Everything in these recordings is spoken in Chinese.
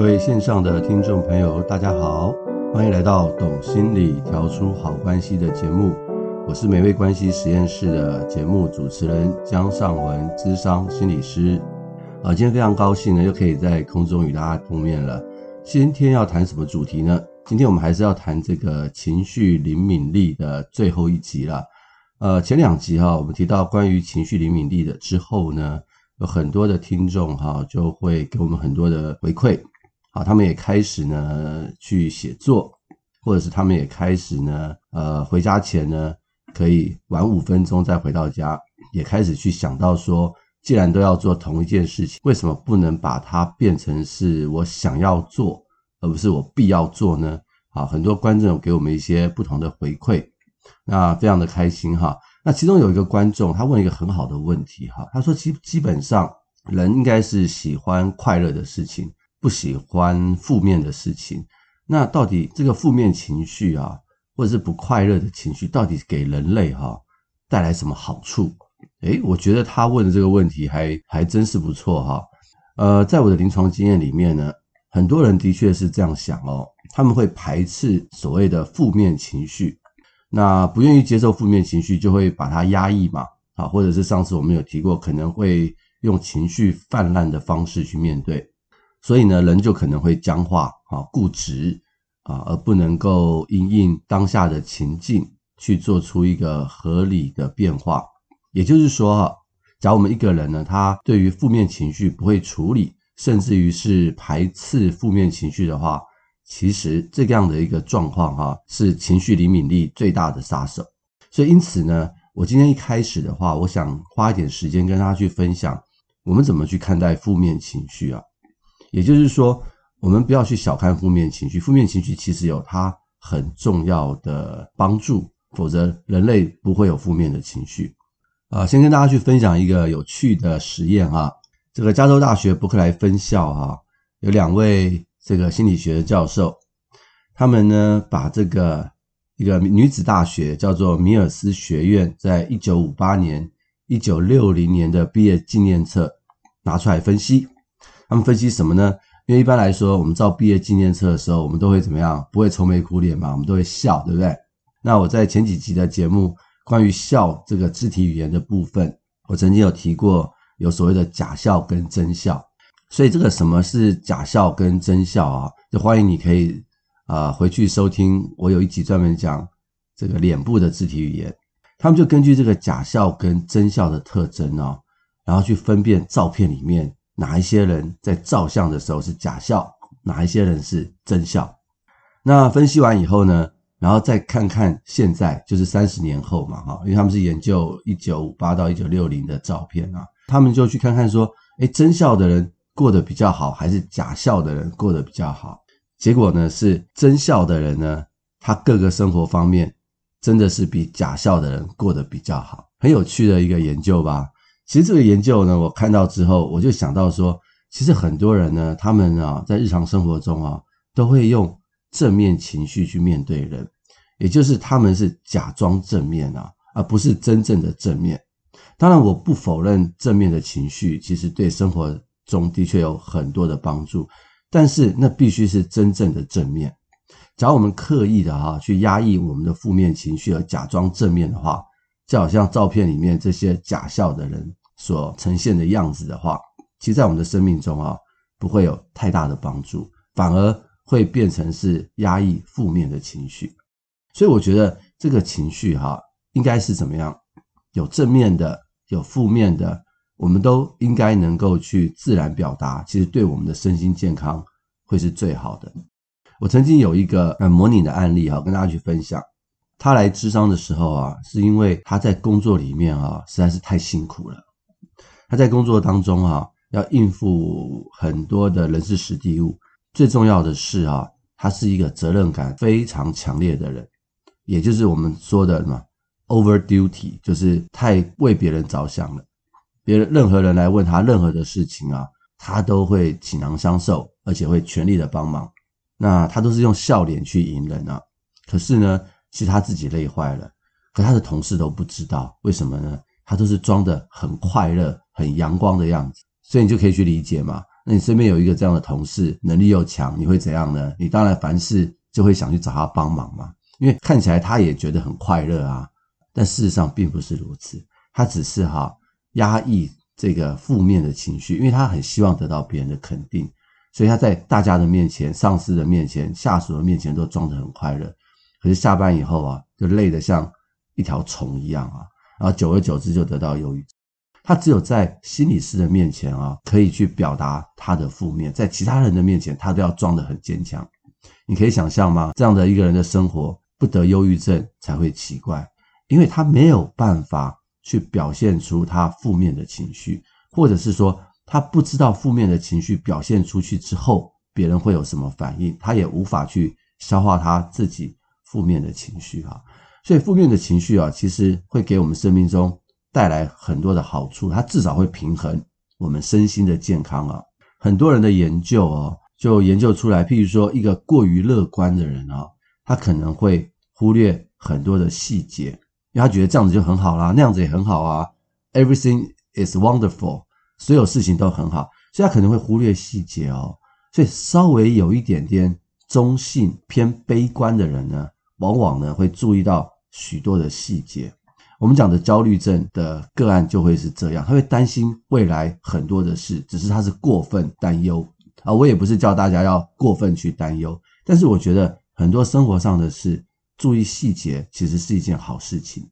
各位线上的听众朋友，大家好，欢迎来到《懂心理调出好关系》的节目。我是美味关系实验室的节目主持人江尚文，咨商心理师。啊，今天非常高兴呢，又可以在空中与大家碰面了。今天要谈什么主题呢？今天我们还是要谈这个情绪灵敏力的最后一集了。呃，前两集哈，我们提到关于情绪灵敏力的之后呢，有很多的听众哈就会给我们很多的回馈。好，他们也开始呢去写作，或者是他们也开始呢，呃，回家前呢可以晚五分钟再回到家，也开始去想到说，既然都要做同一件事情，为什么不能把它变成是我想要做，而不是我必要做呢？好，很多观众给我们一些不同的回馈，那非常的开心哈。那其中有一个观众，他问一个很好的问题哈，他说基基本上人应该是喜欢快乐的事情。不喜欢负面的事情，那到底这个负面情绪啊，或者是不快乐的情绪，到底给人类哈、带来什么好处？诶，我觉得他问的这个问题还还真是不错哈。呃，在我的临床经验里面呢，很多人的确是这样想哦，他们会排斥所谓的负面情绪，那不愿意接受负面情绪，就会把它压抑嘛，啊，或者是上次我们有提过，可能会用情绪泛滥的方式去面对。所以呢，人就可能会僵化啊、固执啊，而不能够因应当下的情境去做出一个合理的变化。也就是说，哈，假如我们一个人呢，他对于负面情绪不会处理，甚至于是排斥负面情绪的话，其实这样的一个状况，哈，是情绪灵敏力最大的杀手。所以，因此呢，我今天一开始的话，我想花一点时间跟大家去分享，我们怎么去看待负面情绪啊。也就是说，我们不要去小看负面情绪，负面情绪其实有它很重要的帮助，否则人类不会有负面的情绪。啊，先跟大家去分享一个有趣的实验哈，这个加州大学伯克莱分校哈，有两位这个心理学的教授，他们呢把这个一个女子大学叫做米尔斯学院，在一九五八年、一九六零年的毕业纪念册拿出来分析。他们分析什么呢？因为一般来说，我们照毕业纪念册的时候，我们都会怎么样？不会愁眉苦脸嘛，我们都会笑，对不对？那我在前几集的节目关于笑这个肢体语言的部分，我曾经有提过，有所谓的假笑跟真笑。所以这个什么是假笑跟真笑啊？就欢迎你可以啊、回去收听，我有一集专门讲这个脸部的肢体语言。他们就根据这个假笑跟真笑的特征哦，然后去分辨照片里面。哪一些人在照相的时候是假笑，哪一些人是真笑？那分析完以后呢，然后再看看现在，就是三十年后嘛，哈，因为他们是研究一九五八到一九六零的照片啊，他们就去看看说，诶，真笑的人过得比较好，还是假笑的人过得比较好？结果呢，是真笑的人呢，他各个生活方面真的是比假笑的人过得比较好，很有趣的一个研究吧。其实这个研究呢，我看到之后，我就想到说，其实很多人呢，他们啊，在日常生活中啊，都会用正面情绪去面对人，也就是他们是假装正面啊，而不是真正的正面。当然，我不否认正面的情绪其实对生活中的确有很多的帮助，但是那必须是真正的正面。假如我们刻意的哈去压抑我们的负面情绪而假装正面的话，就好像照片里面这些假笑的人。所呈现的样子的话，其实，在我们的生命中啊，不会有太大的帮助，反而会变成是压抑负面的情绪。所以，我觉得这个情绪哈，应该是怎么样？有正面的，有负面的，我们都应该能够去自然表达。其实，对我们的身心健康会是最好的。我曾经有一个呃模拟的案例哈，跟大家去分享。他来智商的时候啊，是因为他在工作里面啊，实在是太辛苦了。他在工作当中啊，要应付很多的人事实地物，最重要的是啊，他是一个责任感非常强烈的人，也就是我们说的什么 over duty，就是太为别人着想了。别人任何人来问他任何的事情啊，他都会倾囊相授，而且会全力的帮忙。那他都是用笑脸去迎人啊，可是呢，其实他自己累坏了，可他的同事都不知道为什么呢？他都是装的很快乐。很阳光的样子，所以你就可以去理解嘛。那你身边有一个这样的同事，能力又强，你会怎样呢？你当然凡事就会想去找他帮忙嘛，因为看起来他也觉得很快乐啊。但事实上并不是如此，他只是哈压抑这个负面的情绪，因为他很希望得到别人的肯定，所以他在大家的面前、上司的面前、下属的面前都装得很快乐。可是下班以后啊，就累得像一条虫一样啊，然后久而久之就得到忧郁。他只有在心理师的面前啊，可以去表达他的负面，在其他人的面前，他都要装得很坚强。你可以想象吗？这样的一个人的生活，不得忧郁症才会奇怪，因为他没有办法去表现出他负面的情绪，或者是说他不知道负面的情绪表现出去之后，别人会有什么反应，他也无法去消化他自己负面的情绪啊。所以负面的情绪啊，其实会给我们生命中。带来很多的好处，它至少会平衡我们身心的健康啊。很多人的研究哦，就研究出来，譬如说一个过于乐观的人啊，他可能会忽略很多的细节，因为他觉得这样子就很好啦，那样子也很好啊，everything is wonderful，所有事情都很好，所以他可能会忽略细节哦。所以稍微有一点点中性偏悲观的人呢，往往呢会注意到许多的细节。我们讲的焦虑症的个案就会是这样，他会担心未来很多的事，只是他是过分担忧啊。我也不是叫大家要过分去担忧，但是我觉得很多生活上的事，注意细节其实是一件好事情，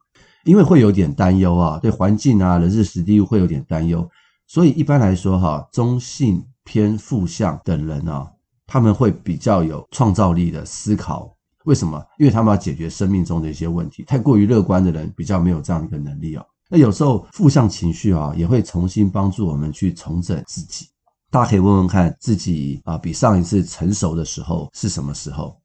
因为会有点担忧啊，对环境啊、人事时地物会有点担忧，所以一般来说哈，中性偏负向的人啊，他们会比较有创造力的思考。为什么？因为他们要解决生命中的一些问题。太过于乐观的人比较没有这样一个能力哦。那有时候负向情绪啊，也会重新帮助我们去重整自己。大家可以问问看自己啊，比上一次成熟的时候是什么时候？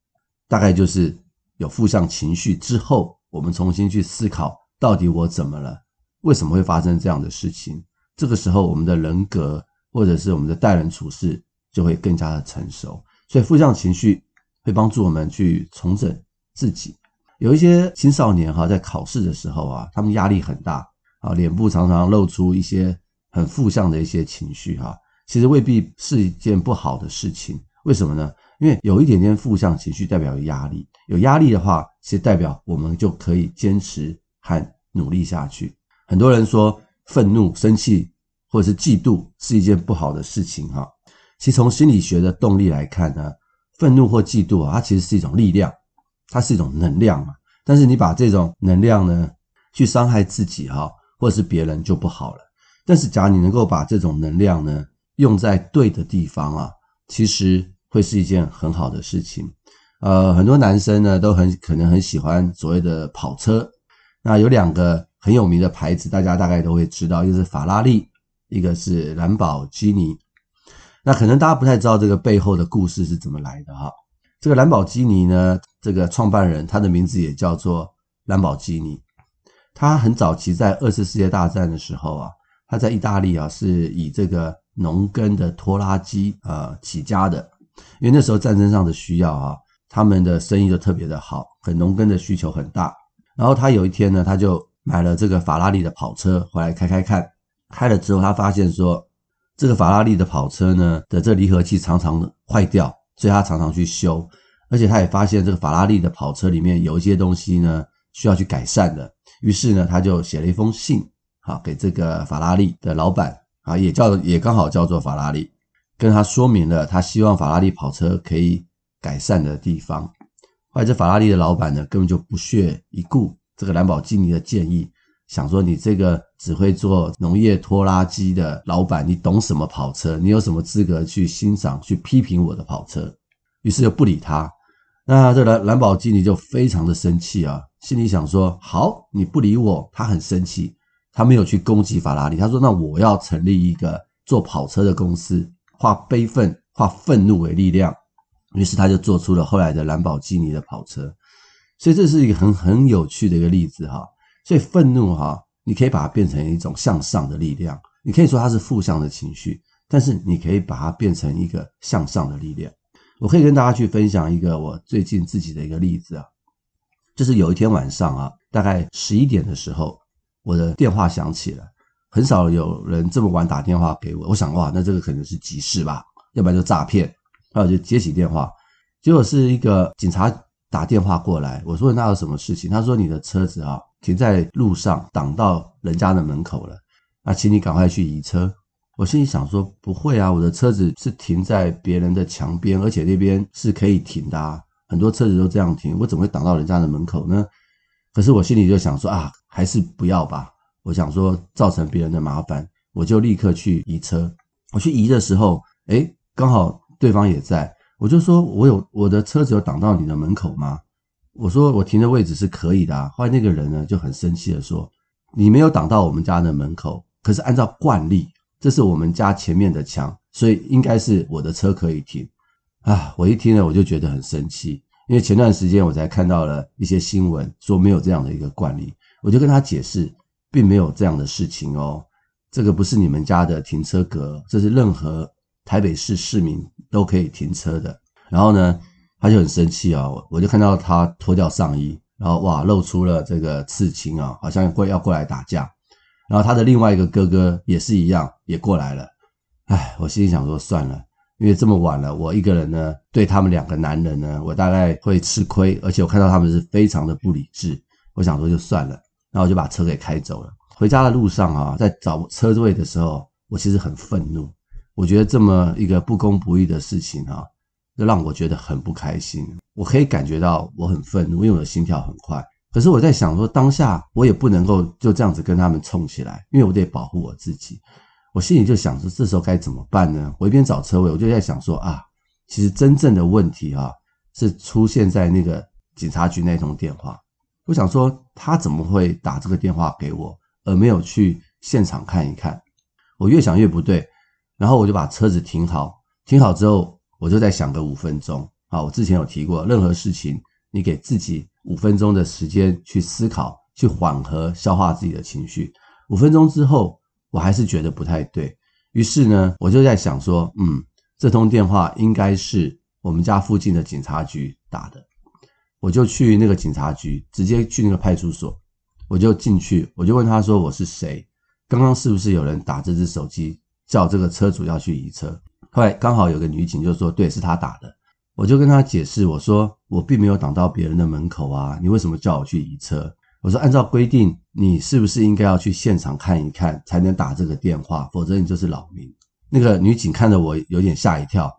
大概就是有负向情绪之后，我们重新去思考，到底我怎么了？为什么会发生这样的事情？这个时候，我们的人格或者是我们的待人处事就会更加的成熟。所以负向情绪。会帮助我们去重整自己。有一些青少年哈，在考试的时候啊，他们压力很大啊，脸部常常露出一些很负向的一些情绪哈。其实未必是一件不好的事情。为什么呢？因为有一点点负向情绪代表有压力，有压力的话，其实代表我们就可以坚持和努力下去。很多人说愤怒、生气或者是嫉妒是一件不好的事情哈。其实从心理学的动力来看呢。愤怒或嫉妒啊，它其实是一种力量，它是一种能量嘛。但是你把这种能量呢，去伤害自己哈，或者是别人就不好了。但是假如你能够把这种能量呢，用在对的地方啊，其实会是一件很好的事情。呃，很多男生呢都很可能很喜欢所谓的跑车。那有两个很有名的牌子，大家大概都会知道，一个是法拉利，一个是兰博基尼。那可能大家不太知道这个背后的故事是怎么来的哈。这个兰博基尼呢，这个创办人他的名字也叫做兰博基尼。他很早期在二次世界大战的时候啊，他在意大利啊是以这个农耕的拖拉机啊起家的，因为那时候战争上的需要啊，他们的生意就特别的好，很农耕的需求很大。然后他有一天呢，他就买了这个法拉利的跑车回来开开看，开了之后他发现说。这个法拉利的跑车呢的这离合器常常坏掉，所以他常常去修，而且他也发现这个法拉利的跑车里面有一些东西呢需要去改善的，于是呢他就写了一封信，好给这个法拉利的老板啊，也叫也刚好叫做法拉利，跟他说明了他希望法拉利跑车可以改善的地方。后来这法拉利的老板呢根本就不屑一顾这个兰博基尼的建议。想说你这个只会做农业拖拉机的老板，你懂什么跑车？你有什么资格去欣赏、去批评我的跑车？于是就不理他。那这兰兰博基尼就非常的生气啊，心里想说：好，你不理我，他很生气，他没有去攻击法拉利。他说：那我要成立一个做跑车的公司，化悲愤、化愤怒为力量。于是他就做出了后来的兰博基尼的跑车。所以这是一个很很有趣的一个例子哈。所以愤怒哈，你可以把它变成一种向上的力量。你可以说它是负向的情绪，但是你可以把它变成一个向上的力量。我可以跟大家去分享一个我最近自己的一个例子啊，就是有一天晚上啊，大概十一点的时候，我的电话响起了。很少有人这么晚打电话给我。我想哇，那这个可能是急事吧，要不然就诈骗。然后我就接起电话，结果是一个警察打电话过来。我说那有什么事情？他说你的车子啊停在路上，挡到人家的门口了，那请你赶快去移车。我心里想说不会啊，我的车子是停在别人的墙边，而且那边是可以停的啊，很多车子都这样停，我怎么会挡到人家的门口呢？可是我心里就想说啊，还是不要吧。我想说造成别人的麻烦，我就立刻去移车。我去移的时候，诶，刚好对方也在，我就说我有我的车子有挡到你的门口吗？我说我停的位置是可以的啊。后来那个人呢就很生气的说，你没有挡到我们家的门口，可是按照惯例，这是我们家前面的墙，所以应该是我的车可以停。啊，我一听呢我就觉得很生气。因为前段时间我才看到了一些新闻，说没有这样的一个惯例，我就跟他解释，并没有这样的事情哦，这个不是你们家的停车格，这是任何台北市市民都可以停车的。然后呢，他就很生气啊，我就看到他脱掉上衣，然后哇，露出了这个刺青啊，好像会要过来打架。然后他的另外一个哥哥也是一样，也过来了。唉，我心里想说算了。因为这么晚了，我一个人呢，对他们两个男人呢，我大概会吃亏，而且我看到他们是非常的不理智，我想说就算了，然后我就把车给开走了。回家的路上啊，在找车位的时候，我其实很愤怒，我觉得这么一个不公不义的事情啊，就让我觉得很不开心。我可以感觉到我很愤怒，因为我的心跳很快。可是我在想说，当下我也不能够就这样子跟他们冲起来，因为我得保护我自己。我心里就想说，这时候该怎么办呢？我一边找车位，我就在想说啊，其实真正的问题啊，是出现在那个警察局那通电话。我想说，他怎么会打这个电话给我，而没有去现场看一看？我越想越不对，然后我就把车子停好，停好之后，我就再想个五分钟。啊，我之前有提过，任何事情你给自己五分钟的时间去思考，去缓和、消化自己的情绪。五分钟之后。我还是觉得不太对，于是呢，我就在想说，嗯，这通电话应该是我们家附近的警察局打的，我就去那个警察局，直接去那个派出所，我就进去，我就问他说我是谁，刚刚是不是有人打这只手机叫这个车主要去移车？后来刚好有个女警就说，对，是他打的，我就跟他解释，我说我并没有挡到别人的门口啊，你为什么叫我去移车？我说：“按照规定，你是不是应该要去现场看一看，才能打这个电话？否则你就是扰民。”那个女警看着我有点吓一跳，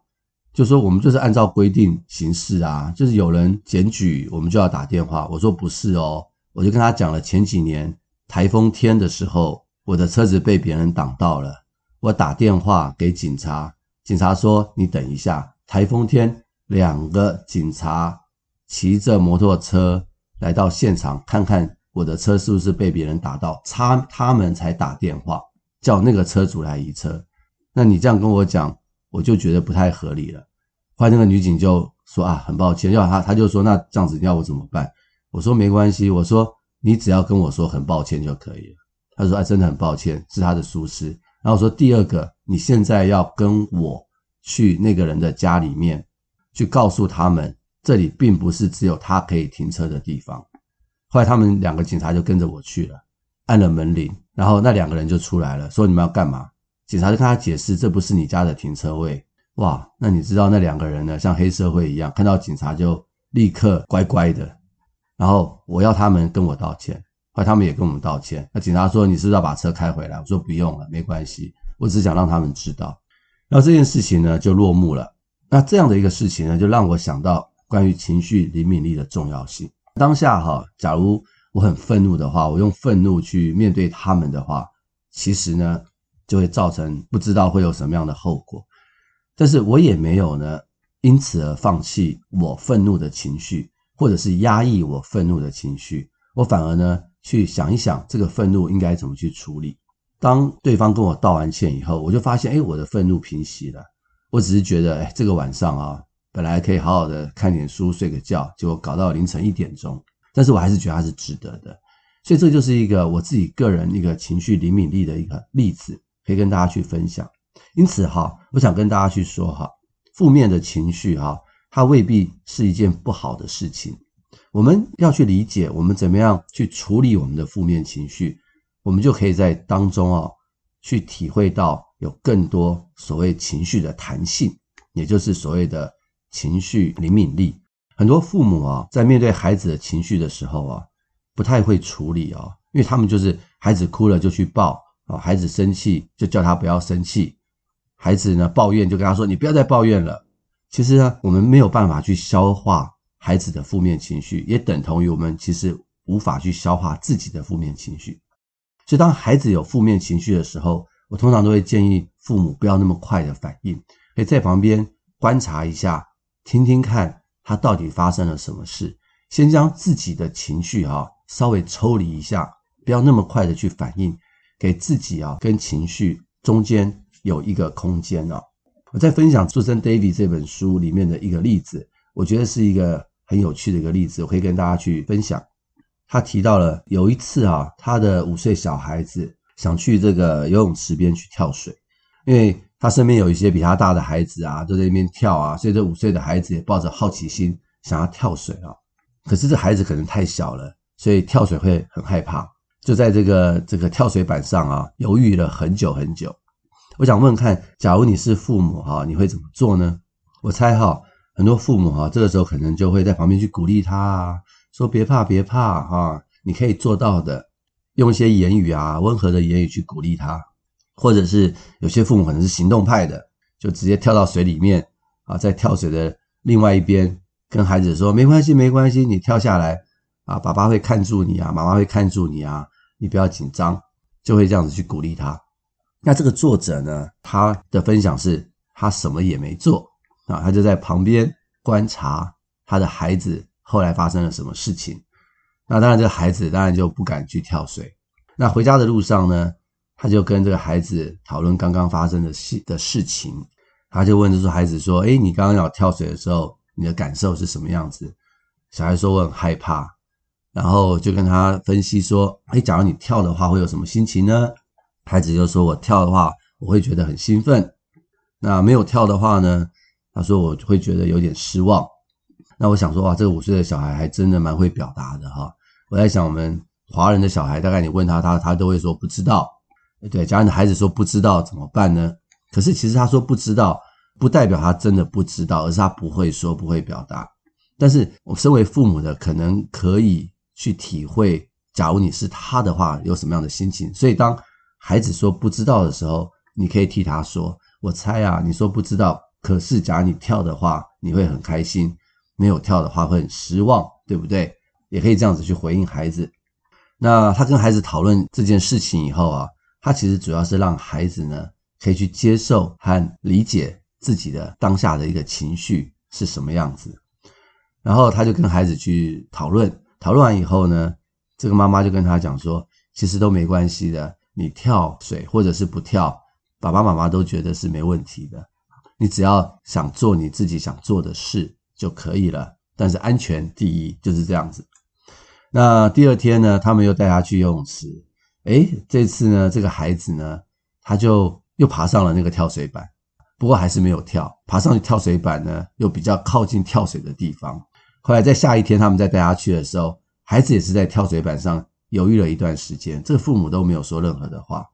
就说：“我们就是按照规定行事啊，就是有人检举，我们就要打电话。”我说：“不是哦。”我就跟他讲了前几年台风天的时候，我的车子被别人挡到了，我打电话给警察，警察说：“你等一下。”台风天，两个警察骑着摩托车。来到现场看看我的车是不是被别人打到，他他们才打电话叫那个车主来移车。那你这样跟我讲，我就觉得不太合理了。后来那个女警就说啊，很抱歉，要他他就说那这样子要我怎么办？我说没关系，我说你只要跟我说很抱歉就可以了。他说哎，真的很抱歉，是他的疏失。然后说第二个，你现在要跟我去那个人的家里面去告诉他们。这里并不是只有他可以停车的地方。后来他们两个警察就跟着我去了，按了门铃，然后那两个人就出来了，说你们要干嘛？警察就跟他解释，这不是你家的停车位。哇，那你知道那两个人呢，像黑社会一样，看到警察就立刻乖乖的。然后我要他们跟我道歉，后来他们也跟我们道歉。那警察说，你是不是要把车开回来？我说不用了，没关系，我只想让他们知道。然后这件事情呢就落幕了。那这样的一个事情呢，就让我想到。关于情绪灵敏力的重要性。当下哈，假如我很愤怒的话，我用愤怒去面对他们的话，其实呢，就会造成不知道会有什么样的后果。但是我也没有呢，因此而放弃我愤怒的情绪，或者是压抑我愤怒的情绪。我反而呢，去想一想这个愤怒应该怎么去处理。当对方跟我道完歉以后，我就发现，哎，我的愤怒平息了。我只是觉得，哎，这个晚上啊。本来可以好好的看点书、睡个觉，结果搞到凌晨一点钟。但是我还是觉得它是值得的，所以这就是一个我自己个人一个情绪灵敏力的一个例子，可以跟大家去分享。因此哈，我想跟大家去说哈，负面的情绪哈，它未必是一件不好的事情。我们要去理解我们怎么样去处理我们的负面情绪，我们就可以在当中啊去体会到有更多所谓情绪的弹性，也就是所谓的情绪灵敏力。很多父母啊，在面对孩子的情绪的时候啊，不太会处理啊，因为他们就是孩子哭了就去抱啊，孩子生气就叫他不要生气，孩子呢抱怨就跟他说，你不要再抱怨了。其实呢，我们没有办法去消化孩子的负面情绪，也等同于我们其实无法去消化自己的负面情绪。所以，当孩子有负面情绪的时候，我通常都会建议父母不要那么快的反应，可以在旁边观察一下，听听看。他到底发生了什么事？先将自己的情绪啊稍微抽离一下，不要那么快的去反应，给自己啊跟情绪中间有一个空间啊。我在分享《出生 David》这本书里面的一个例子，我觉得是一个很有趣的一个例子，我可以跟大家去分享。他提到了有一次啊，他的五岁小孩子想去这个游泳池边去跳水，因为。他身边有一些比他大的孩子啊，都在那边跳啊，所以这五岁的孩子也抱着好奇心想要跳水啊。可是这孩子可能太小了，所以跳水会很害怕，就在这个这个跳水板上啊犹豫了很久很久。我想问问看，假如你是父母哈，你会怎么做呢？我猜哈，很多父母哈，这个时候可能就会在旁边去鼓励他啊，说别怕别怕哈，你可以做到的，用一些言语啊，温和的言语去鼓励他。或者是有些父母可能是行动派的，就直接跳到水里面啊，在跳水的另外一边跟孩子说：“没关系，没关系，你跳下来啊，爸爸会看住你啊，妈妈会看住你啊，你不要紧张。”就会这样子去鼓励他。那这个作者呢，他的分享是他什么也没做啊，他就在旁边观察他的孩子后来发生了什么事情。那当然，这个孩子当然就不敢去跳水。那回家的路上呢，他就跟这个孩子讨论刚刚发生的事的事情，他就问这说孩子说：“诶，你刚刚要跳水的时候，你的感受是什么样子？”小孩说：“我很害怕。”然后就跟他分析说：“诶，假如你跳的话，会有什么心情呢？”孩子就说：“我跳的话，我会觉得很兴奋。那没有跳的话呢？他说我会觉得有点失望。那我想说，哇，这个五岁的小孩还真的蛮会表达的哈。我在想，我们华人的小孩，大概你问他，他他都会说不知道。”对，假如你的孩子说不知道怎么办呢？可是其实他说不知道，不代表他真的不知道，而是他不会说，不会表达。但是我身为父母的，可能可以去体会，假如你是他的话，有什么样的心情。所以当孩子说不知道的时候，你可以替他说：“我猜啊，你说不知道，可是假如你跳的话，你会很开心；没有跳的话，会很失望，对不对？”也可以这样子去回应孩子。那他跟孩子讨论这件事情以后啊。他其实主要是让孩子呢，可以去接受和理解自己的当下的一个情绪是什么样子，然后他就跟孩子去讨论，讨论完以后呢，这个妈妈就跟他讲说，其实都没关系的，你跳水或者是不跳，爸爸妈妈都觉得是没问题的，你只要想做你自己想做的事就可以了，但是安全第一，就是这样子。那第二天呢，他们又带他去游泳池。诶，这次呢，这个孩子呢，他就又爬上了那个跳水板，不过还是没有跳。爬上去跳水板呢，又比较靠近跳水的地方。后来在下一天他们再带他去的时候，孩子也是在跳水板上犹豫了一段时间，这个父母都没有说任何的话。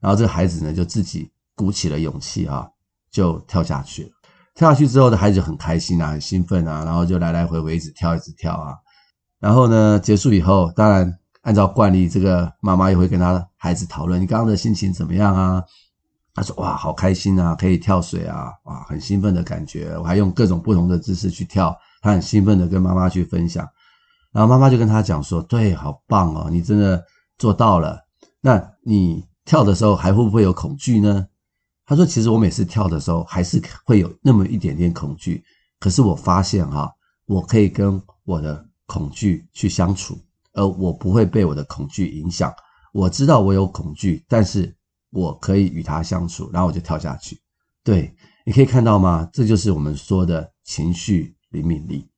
然后这个孩子呢，就自己鼓起了勇气啊，就跳下去了。跳下去之后的孩子很开心啊，很兴奋啊，然后就来来回回一直跳，一直跳啊。然后呢，结束以后，当然。按照惯例，这个妈妈也会跟他孩子讨论：“你刚刚的心情怎么样啊？”他说：“哇，好开心啊，可以跳水啊，哇，很兴奋的感觉。我还用各种不同的姿势去跳，他很兴奋的跟妈妈去分享。然后妈妈就跟他讲说：‘对，好棒哦，你真的做到了。那你跳的时候还会不会有恐惧呢？’他说：‘其实我每次跳的时候还是会有那么一点点恐惧，可是我发现哈，我可以跟我的恐惧去相处。’而我不会被我的恐惧影响，我知道我有恐惧，但是我可以与它相处，然后我就跳下去。对，你可以看到吗？这就是我们说的情绪灵敏力。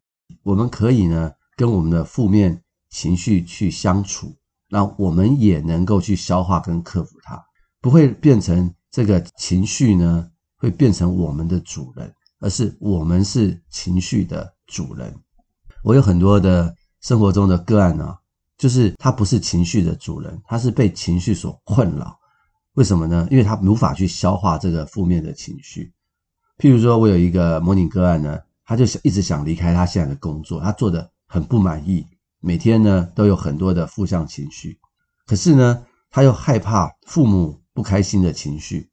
我们可以呢跟我们的负面情绪去相处，那我们也能够去消化跟克服它，不会变成这个情绪呢会变成我们的主人，而是我们是情绪的主人。我有很多的生活中的个案呢、就是他不是情绪的主人，他是被情绪所困扰。为什么呢？因为他无法去消化这个负面的情绪。譬如说，我有一个模拟个案呢，他就想一直想离开他现在的工作，他做的很不满意，每天呢都有很多的负向情绪。可是呢，他又害怕父母不开心的情绪，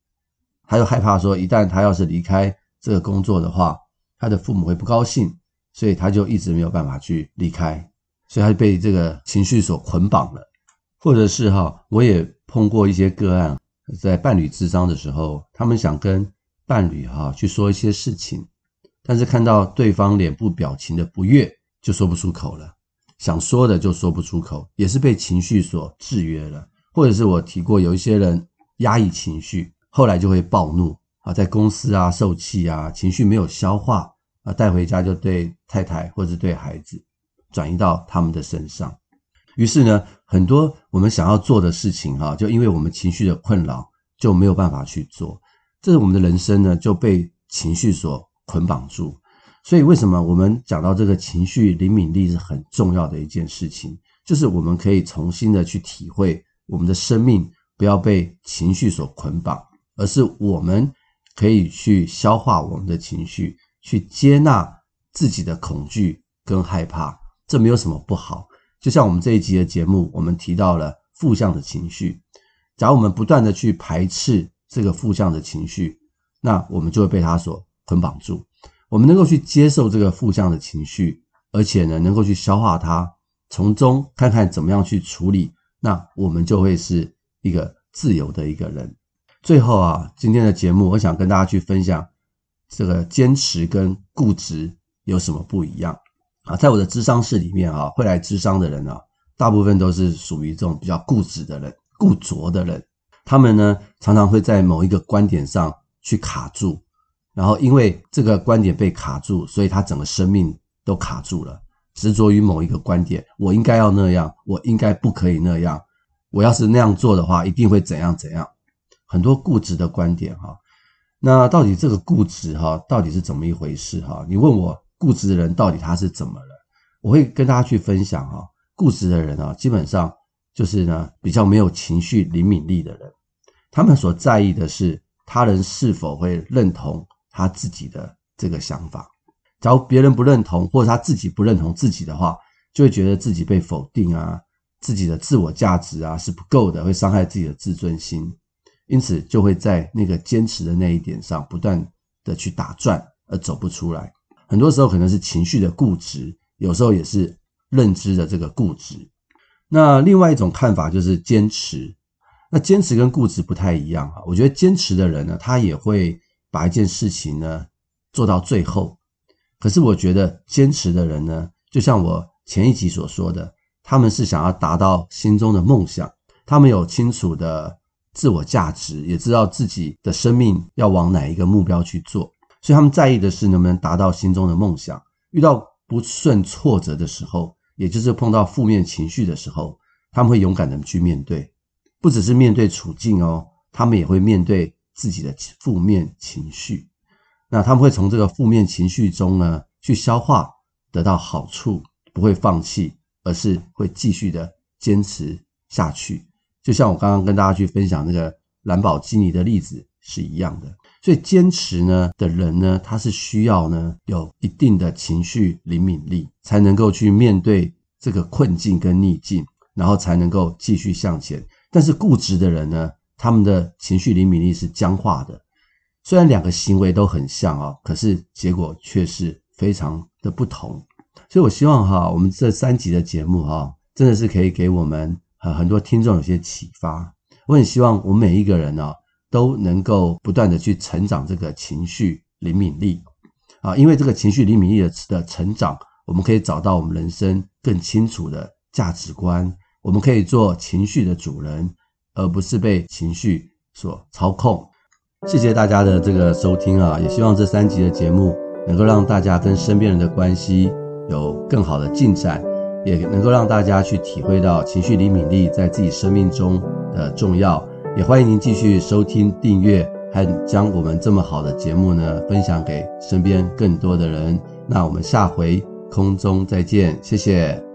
他又害怕说，一旦他要是离开这个工作的话，他的父母会不高兴，所以他就一直没有办法去离开，所以他就被这个情绪所捆绑了。或者是哈，我也碰过一些个案，在伴侣智商的时候，他们想跟伴侣哈去说一些事情，但是看到对方脸部表情的不悦，就说不出口了。想说的就说不出口，也是被情绪所制约了。或者是我提过，有一些人压抑情绪，后来就会暴怒啊，在公司啊受气啊，情绪没有消化啊，带回家就对太太或者对孩子转移到他们的身上。于是呢，很多我们想要做的事情，哈，就因为我们情绪的困扰，就没有办法去做。这是我们的人生呢，就被情绪所捆绑住。所以，为什么我们讲到这个情绪灵敏力是很重要的一件事情？就是我们可以重新的去体会，我们的生命不要被情绪所捆绑，而是我们可以去消化我们的情绪，去接纳自己的恐惧跟害怕。这没有什么不好。就像我们这一集的节目，我们提到了负向的情绪。假如我们不断的去排斥这个负向的情绪，那我们就会被它所捆绑住。我们能够去接受这个负向的情绪，而且呢，能够去消化它，从中看看怎么样去处理，那我们就会是一个自由的一个人。最后啊，今天的节目，我想跟大家去分享这个坚持跟固执有什么不一样。啊，在我的咨商室里面啊，会来咨商的人啊，大部分都是属于这种比较固执的人、固着的人。他们呢，常常会在某一个观点上去卡住，然后因为这个观点被卡住，所以他整个生命都卡住了。执着于某一个观点，我应该要那样，我应该不可以那样。我要是那样做的话，一定会怎样怎样。很多固执的观点哈。那到底这个固执哈，到底是怎么一回事哈？你问我。固执的人到底他是怎么了？我会跟大家去分享啊，固执的人啊，基本上就是呢比较没有情绪灵敏力的人，他们所在意的是他人是否会认同他自己的这个想法。假如别人不认同，或者他自己不认同自己的话，就会觉得自己被否定啊，自己的自我价值啊是不够的，会伤害自己的自尊心，因此就会在那个坚持的那一点上不断的去打转，而走不出来。很多时候可能是情绪的固执，有时候也是认知的这个固执。那另外一种看法就是坚持。那坚持跟固执不太一样啊。我觉得坚持的人呢，他也会把一件事情呢做到最后。可是我觉得坚持的人呢，就像我前一集所说的，他们是想要达到心中的梦想，他们有清楚的自我价值，也知道自己的生命要往哪一个目标去做。所以他们在意的是能不能达到心中的梦想。遇到不顺挫折的时候，也就是碰到负面情绪的时候，他们会勇敢的去面对，不只是面对处境哦，他们也会面对自己的负面情绪。那他们会从这个负面情绪中呢去消化，得到好处，不会放弃，而是会继续的坚持下去。就像我刚刚跟大家去分享那个兰博基尼的例子是一样的。所以坚持呢的人呢，他是需要呢有一定的情绪灵敏力，才能够去面对这个困境跟逆境，然后才能够继续向前。但是固执的人呢，他们的情绪灵敏力是僵化的。虽然两个行为都很像啊，可是结果却是非常的不同。所以我希望哈，我们这三集的节目哈，真的是可以给我们很很多听众有些启发。我很希望我们每一个人呢。都能够不断的去成长这个情绪灵敏力啊，因为这个情绪灵敏力的的成长，我们可以找到我们人生更清楚的价值观，我们可以做情绪的主人，而不是被情绪所操控。谢谢大家的这个收听啊，也希望这三集的节目能够让大家跟身边人的关系有更好的进展，也能够让大家去体会到情绪灵敏力在自己生命中的重要。也欢迎您继续收听、订阅还将我们这么好的节目呢分享给身边更多的人。那我们下回空中再见，谢谢。